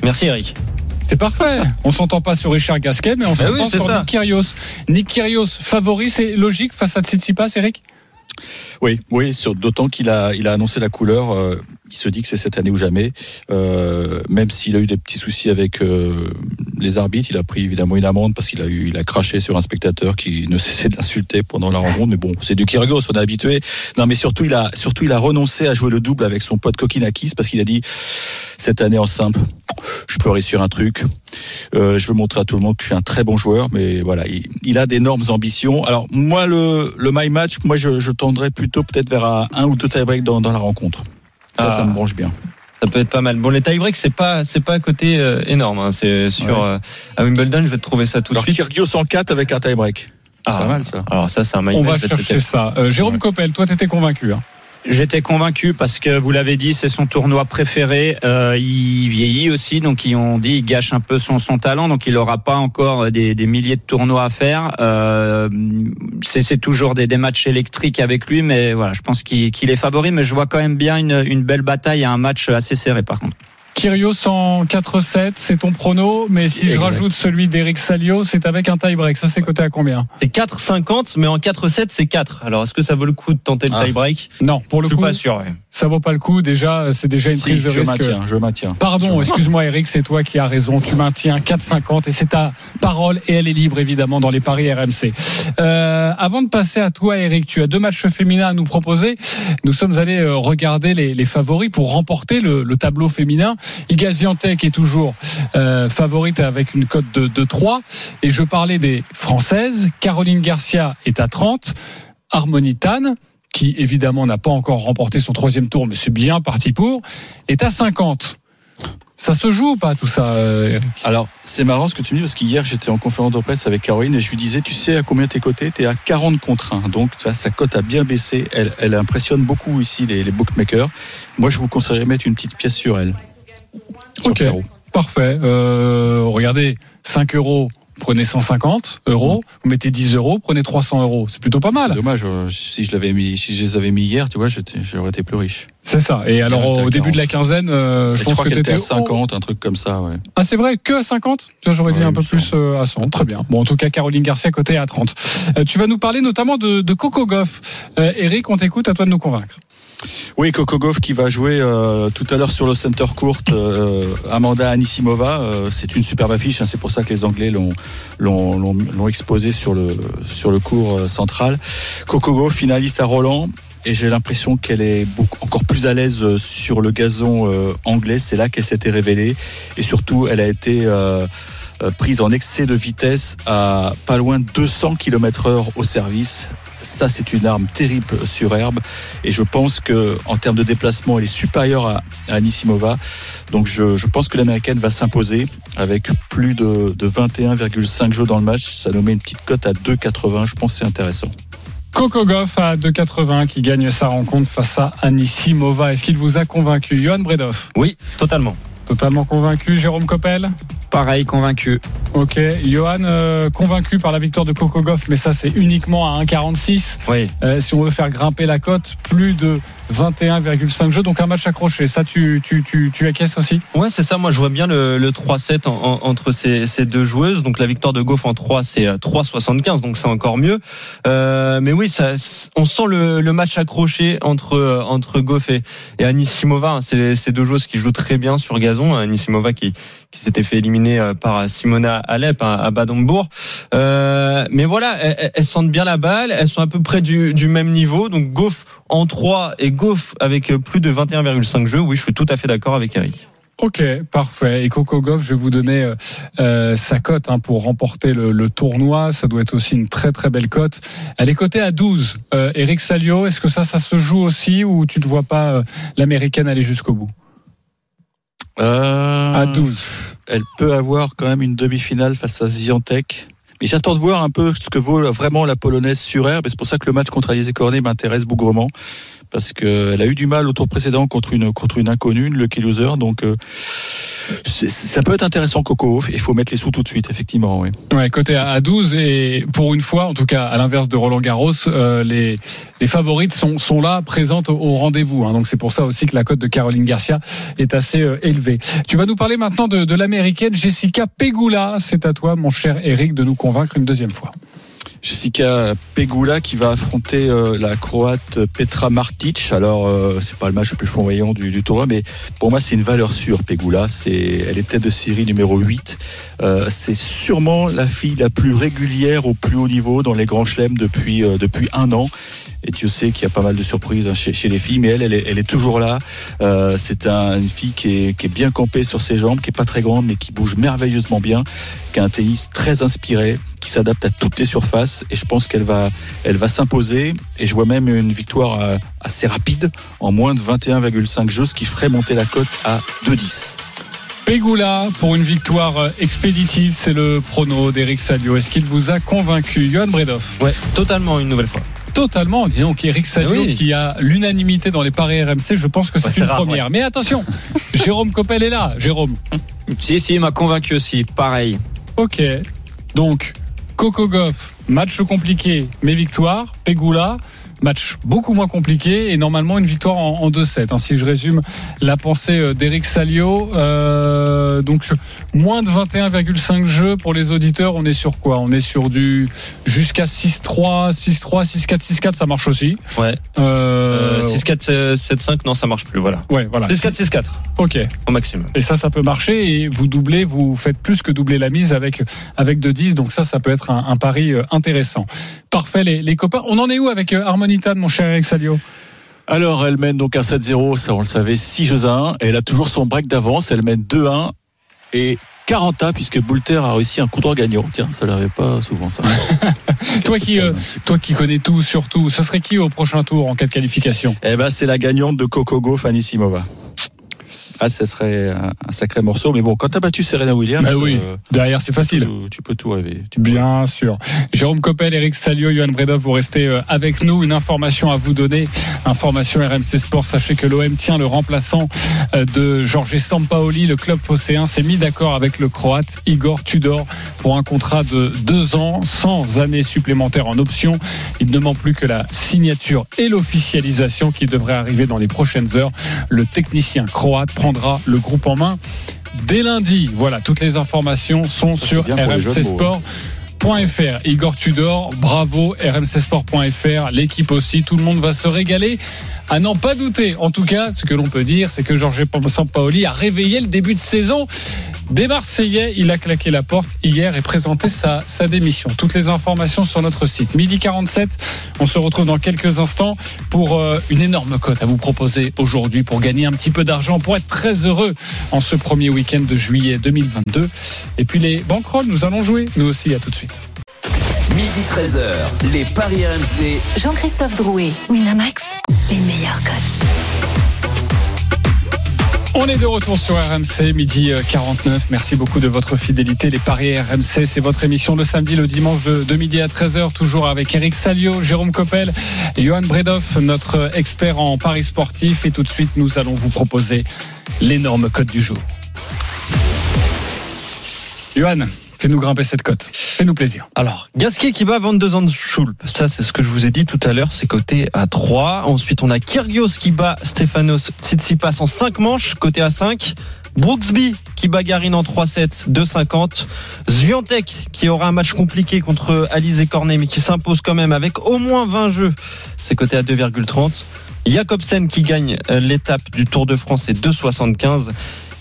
Merci Eric. C'est parfait. On s'entend pas sur Richard Gasquet, mais on Bah s'entend oui, sur ça. Nick Kyrgios. Nick Kyrgios, favori, c'est logique face à Tsitsipas, Eric? Oui, oui, d'autant qu'il a, il a annoncé la couleur. euh, il se dit que c'est cette année ou jamais. Euh, même s'il a eu des petits soucis avec euh, les arbitres, il a pris évidemment une amende parce qu'il a eu, il a craché sur un spectateur qui ne <laughs> cessait de l'insulter pendant la rencontre. Mais bon, c'est du Kyrgios, on est habitué. Non, mais surtout, il a, surtout, il a renoncé à jouer le double avec son pote Kokinakis parce qu'il a dit cette année en simple, je peux réussir un truc. Euh, je veux montrer à tout le monde que je suis un très bon joueur, mais voilà, il, il a d'énormes ambitions. Alors moi, le, le my match, moi, je, je tendrais plutôt peut-être vers un, ou deux tie-break dans, dans la rencontre. Ça, Ah. ça me branche bien. Ça peut être pas mal. Bon, les tie-breaks, c'est pas, c'est pas à côté euh, énorme. hein. C'est sur Ouais. euh, à Wimbledon, je vais te trouver ça tout Alors de suite. Kyrgios en 4 avec un tie-break. Ah, Pas mal ça. Alors ça, c'est un On va chercher ça. Euh, Jérôme Coppel, toi, t'étais convaincu. Hein. J'étais convaincu parce que vous l'avez dit, c'est son tournoi préféré. Euh, il vieillit aussi, donc ils ont dit il gâche un peu son, son talent, donc il n'aura pas encore des, des milliers de tournois à faire. Euh, c'est toujours des, des matchs électriques avec lui, mais voilà, je pense qu'il qu'il est favori, mais je vois quand même bien une, une belle bataille et un match assez serré par contre. Kyrgios en 4-7, c'est ton prono, mais si je rajoute celui d'Eric Salio, c'est avec un tie-break. Ça, c'est coté à combien C'est 4,50, mais en 4,7, c'est 4. Alors, est-ce que ça vaut le coup de tenter le Ah. tie-break Non, pour le Je suis coup, pas sûr. ouais. ça vaut pas le coup. Déjà, c'est déjà une Si, prise de je risque. maintiens, je maintiens. Pardon, excuse-moi Eric, c'est toi qui as raison. Tu maintiens 4,50 et c'est ta parole et elle est libre évidemment dans les paris RMC. Euh, avant de passer à toi Eric, tu as deux matchs féminins à nous proposer. Nous sommes allés euh, regarder les, les favoris pour remporter le, le tableau féminin. Iga Swiatek est toujours euh, favorite avec une cote de, de 3 et je parlais des françaises. Caroline Garcia est à 30, Harmonitane qui évidemment n'a pas encore remporté son troisième tour, mais c'est bien parti pour, est à 50. Ça se joue ou pas tout ça euh, Alors, c'est marrant ce que tu me dis parce qu'hier j'étais en conférence de presse avec Caroline et je lui disais, tu sais à combien t'es coté? T'es à 40 contre 1. Donc ça, sa cote a bien baissé. Elle, elle impressionne beaucoup ici les, les bookmakers. Moi, je vous conseillerais de mettre une petite pièce sur elle. Sur Ok, Caro. parfait. Euh, regardez, 5 euros, prenez 150 euros. Vous mettez 10 euros, prenez 300 euros. C'est plutôt pas mal. C'est dommage. euh, Si je l'avais mis, si je les avais mis hier, tu vois, j'aurais été plus riche. C'est ça. Et alors, au début de la 40. quinzaine, euh, je je pense crois que qu'elle était t'étais à 50, un truc comme ça, ouais. Ah, c'est vrai, que à 50 Tu vois, J'aurais dit Ouais, un il peu plus euh, à 100. Très bien. Bon, en tout cas, Caroline Garcia, côté à 30. Euh, tu vas nous parler notamment de, de Coco Goff. Euh, Eric, on t'écoute, à toi de nous convaincre. Oui, Coco qui va jouer euh, tout à l'heure sur le center court euh, Amanda Anisimova. Euh, c'est une superbe affiche, hein, c'est pour ça que les Anglais l'ont l'ont exposé sur le sur court euh, central. Coco Gauff finaliste à Roland. Et j'ai l'impression qu'elle est encore plus à l'aise euh, sur le gazon euh, anglais. C'est là qu'elle s'était révélée. Et surtout, elle a été euh, euh, prise en excès de vitesse à pas loin de 200 km heure au service. Ça, c'est une arme terrible sur herbe. Et je pense que en termes de déplacement, elle est supérieure à, à Anisimova. Donc je, je pense que l'américaine va s'imposer avec plus de, de 21,5 jeux dans le match. Ça nous met une petite cote à 2,80. Je pense que c'est intéressant. Coco Goff à 2,80 qui gagne sa rencontre face à Anisimova. Est-ce qu'il vous a convaincu Johan Bredoff Oui, totalement. Totalement convaincu. Jérôme Coppel? Pareil, convaincu. Ok. Johan, euh, convaincu par la victoire de Coco Goff, mais ça, c'est uniquement à 1,46. Oui. Euh, si on veut faire grimper la cote, plus de 21,5 jeux, donc un match accroché. Ça, tu, tu, tu, tu acquiesces aussi? Ouais, c'est ça. Moi, je vois bien le, le 3-7 en- en- entre ces, ces deux joueuses. Donc, la victoire de Goff en 3, c'est euh, 3,75, donc c'est encore mieux. Euh, mais oui, ça, on sent le, le match accroché entre euh, entre Goff et, et Anisimova. hein. C'est ces deux joueuses qui jouent très bien sur gazon. Anisimova qui qui s'était fait éliminer euh, par Simona Alep hein, à Badembourg. Euh, mais voilà, elles, sentent bien la balle. Elles sont à peu près du, même niveau. Donc, Goff en 3 et Goff avec euh, plus de 21,5 jeux. Oui, je suis tout à fait d'accord avec Eric. Ok, parfait. Et Coco Goff, je vais vous donner euh, euh, sa cote hein, pour remporter le, tournoi. Ça doit être aussi une très très belle cote. Elle est cotée à 12. Euh, Eric Salio, est-ce que ça, ça se joue aussi ou tu ne vois pas euh, l'américaine aller jusqu'au bout? Euh, À 12. Elle peut avoir quand même une demi-finale face à Ziantec. Mais j'attends de voir un peu ce que vaut vraiment la polonaise sur herbe. Et c'est pour ça que le match contre Alizé Cornet m'intéresse bougrement. Parce qu'elle a eu du mal au tour précédent contre une, contre une inconnue, une lucky loser. Donc, euh, ça peut être intéressant, Coco. Il faut mettre les sous tout de suite, effectivement. Oui. Côté à à 12 et pour une fois, en tout cas à l'inverse de Roland Garros, euh, les, les favorites sont, sont là, présentes au, au rendez-vous. hein. donc c'est pour ça aussi que la cote de Caroline Garcia est assez euh, élevée. Tu vas nous parler maintenant de, de l'américaine Jessica Pegula. C'est à toi, mon cher Eric, de nous convaincre une deuxième fois. Jessica Pegula qui va affronter euh, la croate Petra Martic. Alors euh, c'est pas le match le plus flamboyant du, tournoi, mais pour moi c'est une valeur sûre. Pegula, c'est elle est tête de série numéro 8. Euh, c'est sûrement la fille la plus régulière au plus haut niveau dans les grands chelems depuis euh, depuis un an. Et Dieu sait qu'il y a pas mal de surprises hein, chez, chez les filles, mais elle, elle est, elle est toujours là. Euh, c'est un- une fille qui est, qui est bien campée sur ses jambes, qui est pas très grande, mais qui bouge merveilleusement bien, qui a un tennis très inspiré, qui s'adapte à toutes les surfaces. Et je pense qu'elle va, elle va s'imposer. Et je vois même une victoire euh, assez rapide, en moins de 21,5 jeux, ce qui ferait monter la cote à 2,10. Pegula pour une victoire euh, expéditive, c'est le prono d'Eric Salio. Est-ce qu'il vous a convaincu Johan Bredoff Ouais, totalement une nouvelle fois. Totalement. Dis donc, Eric Salio Oui. qui a l'unanimité dans les paris RMC, je pense que c'est Ouais, une rare, première. Mais attention, <laughs> Jérôme Coppel est là. Jérôme. Si, si, il m'a convaincu aussi. Pareil. Ok. Donc, Coco Goff, match compliqué, mais victoire. Pegula, match beaucoup moins compliqué et normalement une victoire en, en 2-7. hein, si je résume la pensée euh, d'Eric Salio. Euh, donc, moins de 21,5 jeux pour les auditeurs. On est sur quoi? On est sur du jusqu'à 6-3, 6-3, 6-4, 6-4. Ça marche aussi. Ouais. Euh, Euh, 6-4, 7-5, non, ça marche plus, voilà. Ouais, voilà. 6-4, 6-4, Ok. au maximum. Et ça, ça peut marcher. Et vous doublez, vous faites plus que doubler la mise avec avec de 10. Donc ça, ça peut être un, un pari intéressant. Parfait, les, les copains. On en est où avec euh, Mon cher Eric Salio Alors, elle mène donc un 7-0, ça on le savait, 6 jeux à 1. Et elle a toujours son break d'avance, elle mène 2-1 et 40 à puisque Boulter a réussi un coup droit gagnant. Tiens, ça n'arrive pas souvent ça. <laughs> Toi qui euh, toi qui connais tout, surtout, ce serait qui au prochain tour en cas de qualification? Eh ben, c'est la gagnante de Coco Gauff, Anisimova. Ah, ça serait un, sacré morceau. Mais bon, quand t'as battu Serena Williams, Bah oui, euh, derrière c'est facile. tu, tu peux tout rêver. Tu peux- Bien sûr. Jérôme Coppel, Eric Salio, Johan Bredov, vous restez euh, avec nous. Une information à vous donner. Information RMC Sport. Sachez que l'OM tient le remplaçant euh, de Jorge Sampaoli. Le club phocéen s'est mis d'accord avec le Croate Igor Tudor pour un contrat de deux ans, sans années supplémentaires en option. Il ne manque plus que la signature et l'officialisation qui devrait arriver dans les prochaines heures. Le technicien croate prendra le groupe en main dès lundi. Voilà, toutes les informations sont Ça, sur RMC mots, Sport. .fr. Igor Tudor, bravo, rmcsport.fr, l'équipe aussi, tout le monde va se régaler. À n'en pas douter. En tout cas, ce que l'on peut dire, c'est que Georges Sampaoli a réveillé le début de saison des Marseillais. Il a claqué la porte hier et présenté sa, démission. Toutes les informations sur notre site. Midi 47, on se retrouve dans quelques instants pour euh, une énorme cote à vous proposer aujourd'hui pour gagner un petit peu d'argent, pour être très heureux en ce premier week-end de juillet 2022. Et puis les banquerolles, nous allons jouer, nous aussi, à tout de suite. Midi 13h, les Paris RMC. Jean-Christophe Drouet, Winamax, les meilleurs codes. On est de retour sur RMC, midi euh, 49. Merci beaucoup de votre fidélité. Les Paris RMC, c'est votre émission le samedi, le dimanche de, de midi à 13h, toujours avec Eric Salio, Jérôme Coppel, et Johan Bredoff, notre expert en Paris sportif. Et tout de suite, nous allons vous proposer l'énorme cote du jour. Johan, fais-nous grimper cette cote. Fais-nous plaisir. Alors, Gasquet qui bat 22 ans de Schulp. Ça, c'est ce que je vous ai dit tout à l'heure. C'est coté à 3. Ensuite, on a Kyrgios qui bat Stefanos Tsitsipas en 5 manches, côté à 5. Brooksby qui bat Garin en 3-7, 2,50. Zviantek qui aura un match compliqué contre Alizé Cornet, mais qui s'impose quand même avec au moins 20 jeux. C'est coté à 2,30. Jacobsen qui gagne euh, l'étape du Tour de France, c'est 2,75.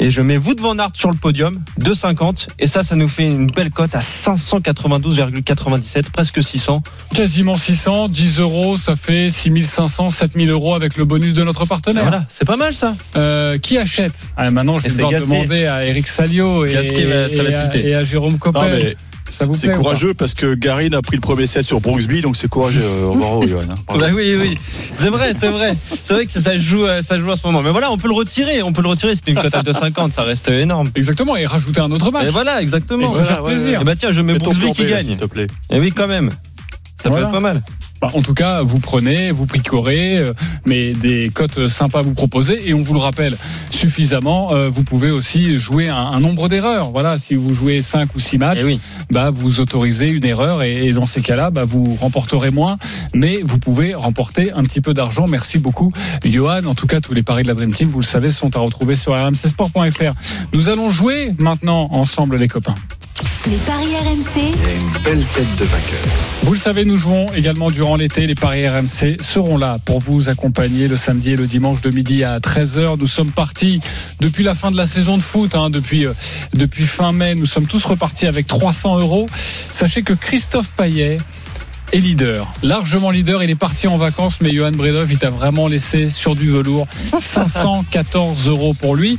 Et je mets Wout van Aert sur le podium, 2,50. Et ça, ça nous fait une belle cote à 592,97, presque 600. Quasiment 600, 10 euros, ça fait 6500, 7000 euros avec le bonus de notre partenaire. Voilà, c'est pas mal ça. Euh, qui achète? Ah, Maintenant, je vais devoir demander à Eric Salio et, à, tilter. et à Jérôme Non, Coppel. C'est courageux parce que Garin a pris le premier set sur Brooksby, donc c'est courageux. euh, bravo, Johan. hein. <laughs> Bah oui, oui, c'est vrai, c'est vrai. C'est vrai que ça se joue, euh, ça joue à ce moment. Mais voilà, on peut le retirer, on peut le retirer. C'est une cote à 2,50, ça reste énorme. Exactement, et rajouter un autre match. Et voilà, exactement. Et fait plaisir. Et bah tiens, je mets Brooksby qui gagne. s'il te plaît. Et oui, quand même. Ça Voilà. peut être pas mal. Bah, en tout cas, vous prenez, vous picorez, euh, mais des cotes sympas vous proposer. Et on vous le rappelle suffisamment, euh, vous pouvez aussi jouer un, un nombre d'erreurs. Voilà, si vous jouez 5 ou 6 matchs, oui. bah, vous autorisez une erreur et, et dans ces cas-là, bah, vous remporterez moins, mais vous pouvez remporter un petit peu d'argent. Merci beaucoup, Johan. En tout cas, tous les paris de la Dream Team, vous le savez, sont à retrouver sur rmcsport.fr. Nous allons jouer maintenant ensemble, les copains. Les paris RMC, Vous le savez, nous jouons également durant l'été. Les paris RMC seront là pour vous accompagner le samedi et le dimanche de midi à 13h. Nous sommes partis depuis la fin de la saison de foot, hein, depuis, euh, depuis fin mai. Nous sommes tous repartis avec 300 euros. Sachez que Christophe Payet est leader, largement leader. Il est parti en vacances, mais Johan Bredov, il t'a vraiment laissé sur du velours. <laughs> 514 euros pour lui.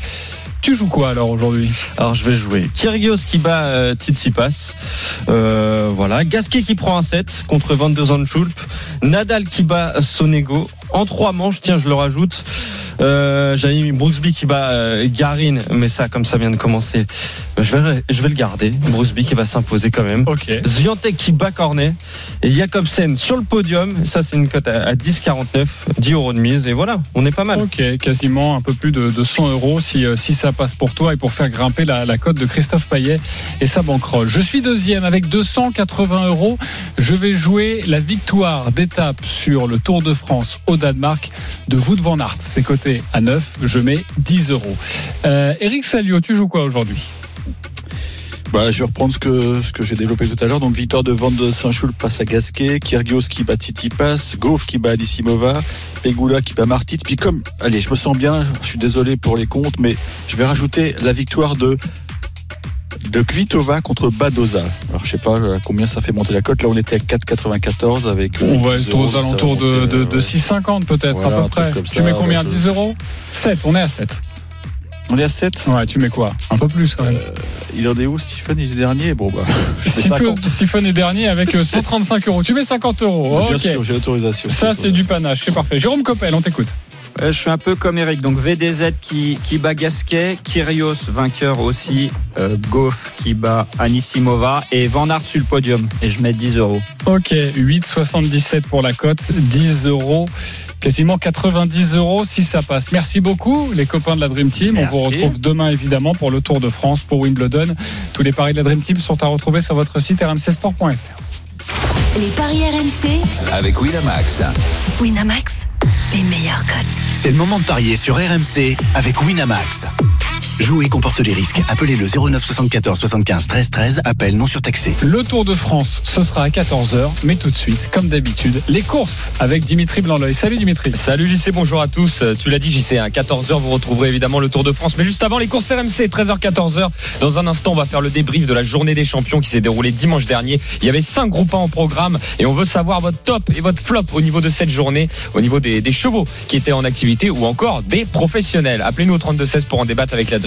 Tu joues quoi alors aujourd'hui? Alors je vais jouer Kyrgios qui bat euh, Tsitsipas. Euh, voilà. Gasquet qui prend un set contre 22 ans de. Nadal qui bat Sonego. En trois manches, tiens, je le rajoute. Euh, J'avais mis Brooksby qui bat euh, Garin, mais ça, comme ça vient de commencer, je vais, je vais le garder. Brooksby qui va s'imposer quand même. Ok. Zviantek qui bat Cornet et Jacobsen sur le podium. Ça, c'est une cote à, à 10,49, 10 euros de mise. Et voilà, on est pas mal. Ok, quasiment un peu plus de, de 100 euros si, euh, si ça passe pour toi et pour faire grimper la, la cote de Christophe Payet et sa banquerolle. Je suis deuxième avec 280 euros. Je vais jouer la victoire d'étape sur le Tour de France au Danemark de Wout van Aert. C'est coté à 9. Je mets 10 euros. Euh, Eric Salio, tu joues quoi aujourd'hui? Bah, je vais reprendre ce que, ce que j'ai développé tout à l'heure. Donc, victoire de Van de Saint-Choul passe à Gasquet, Kyrgios qui bat Tsitsipas, Gauff qui bat Alissimova, Pegula qui bat Martit. Puis comme, allez, je me sens bien, je suis désolé pour les comptes, mais je vais rajouter la victoire de de Kvitova contre Badoza. Alors, je sais pas euh, combien ça fait monter la cote. Là, on était à 4,94 avec. euh, On va 10 être aux alentours de, monter, de, euh, de 6,50 peut-être voilà, à peu près. Tu ça, mets combien bah, je- 10 euros? 7, on est à 7. On est à 7 Ouais, tu mets quoi? Un peu plus quand même. Il en est où, Stephen? Il est dernier? Bon, bah, <laughs> Stephen 50. Stephen est dernier avec euh, 135 euros. Tu mets 50 euros. Bien sûr, j'ai l'autorisation. Ça, c'est du panache. C'est parfait. Jérôme Coppel, on t'écoute. Euh, je suis un peu comme Eric. Donc VDZ qui, qui bat Gasquet, Kyrios vainqueur aussi, euh, Goff qui bat Anissimova et Van Aert sur le podium. Et je mets 10 euros. Ok, 8,77 pour la cote, 10 euros. Quasiment 90 euros si ça passe. Merci beaucoup les copains de la Dream Team. Merci. On vous retrouve demain évidemment pour le Tour de France, pour Wimbledon. Tous les paris de la Dream Team sont à retrouver sur votre site rmcsport.fr. Les paris RMC. Avec Winamax. Winamax, les cotes. C'est le moment de parier sur RMC avec Winamax. Jouer comporte les risques. Appelez le 09 74 75 13 13. Appel non surtaxé. Le Tour de France, ce sera à 14h, mais tout de suite, comme d'habitude, les courses avec Dimitri Blanc-L'œil. Salut Dimitri. Salut JC, bonjour à tous. Euh, Tu l'as dit JC, à 14h vous retrouverez évidemment le Tour de France. Mais juste avant les courses RMC, 13h-14h. Dans un instant, on va faire le débrief de la journée des champions qui s'est déroulée dimanche dernier. Il y avait 5 groupes 1 en programme et on veut savoir votre top et votre flop au niveau de cette journée, au niveau des, des chevaux qui étaient en activité ou encore des professionnels. Appelez-nous au 32-16 pour en débattre avec la